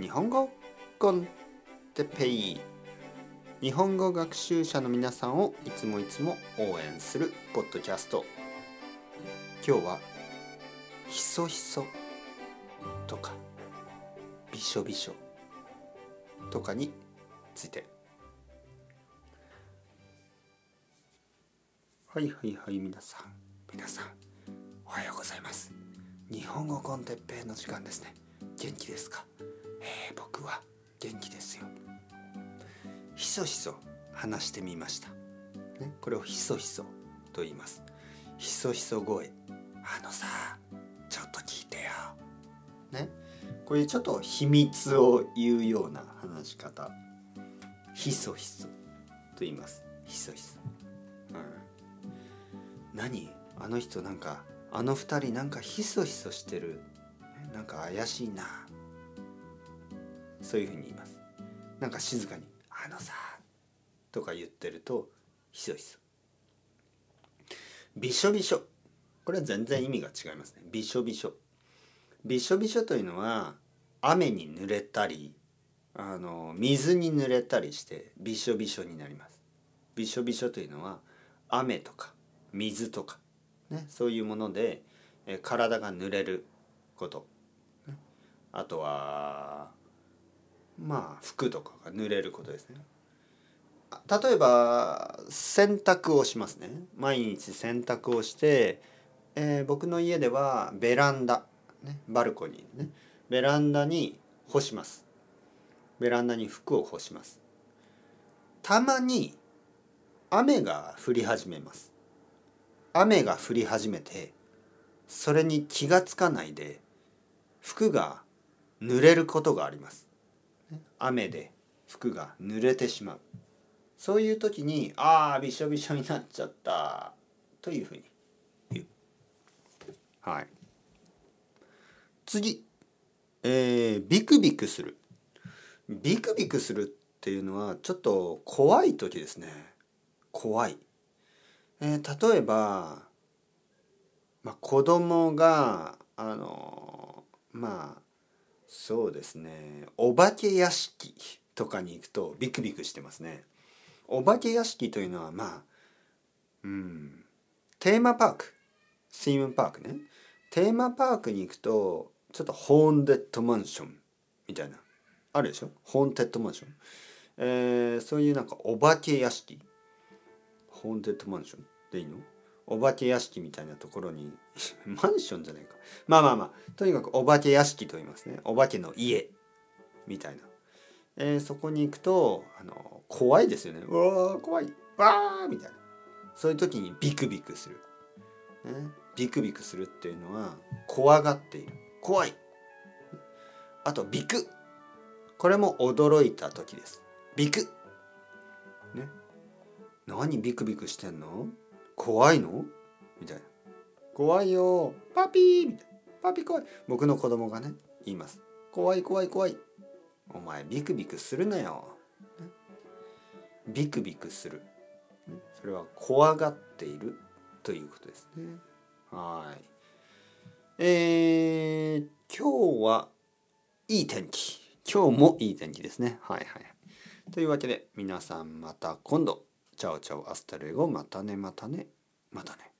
日本語コンテペイ日本語学習者の皆さんをいつもいつも応援するポッドキャスト今日はひそひそとかびしょびしょとかについてはいはいはい皆さん皆さんおはようございます日本語コンテッペイの時間ですね。元気ですか？えー、僕は元気ですよ。ひそひそ話してみました、ね、これをひそひそと言います。ひそひそ声。あのさちょっと聞いてよ。ねこういうちょっと秘密を言うような話し方。ひそひそと言います。ひそひそ、うん、何？あの人なんかあの二人なんかひそひそしてる。なんか怪しいな。そういうふうに言います。なんか静かに「あのさ」とか言ってるとひそひそ。びしょびしょ。これは全然意味が違いますね。びしょびしょ。びしょびしょというのは雨に濡れたりあの水に濡れたりしてびしょびしょになります。びしょびしょというのは雨とか水とか、ね、そういうものでえ体が濡れること、あとはまあ服とかが濡れることですね。例えば洗濯をしますね。毎日洗濯をして、えー、僕の家ではベランダ、ね、バルコニーねベランダに干します。ベランダに服を干します。たまに雨が降り始めます。雨が降り始めてそれに気がつかないで服が濡れることがあります雨で服が濡れてしまう。そういう時に「ああびしょびしょになっちゃった」というふうに言う。はい。次。えー、ビクビクする。ビクビクするっていうのはちょっと怖い時ですね。怖い、えー、例えば、まあ、子供があのまあそうですね。お化け屋敷とかに行くとビクビクしてますね。お化け屋敷というのはまあうんテーマパーク。スイムパークね。テーマパークに行くとちょっとホーンデッドマンションみたいな。あるでしょ？ホーンテッドマンション、えー、そういうなんかお化け屋敷。ホーンテッドマンションでいいの？お化け屋敷みたいなところに マンションじゃないか。まあまあまあ。とにかくお化け屋敷と言いますね。お化けの家みたいな、えー、そこに行くとあの怖いですよね。うわー怖い。わーみたいな。そういう時にビクビクする、ね、ビクビクするっていうのは怖がっている。怖い。あとビク。これも驚いた時です。ビク。ね。何ビクビクしてんの？怖いの？みたいな。怖いよ。パピーみたいな。パピ怖い僕の子供がね言います。怖い怖い怖い。お前ビクビクするなよ。ビクビクする。それは怖がっているということです。ね。はい。えー、今日はいい天気。今日もいい天気ですね。はいはい。というわけで皆さんまた今度。 chao chao hasta luego。またねまたね。またね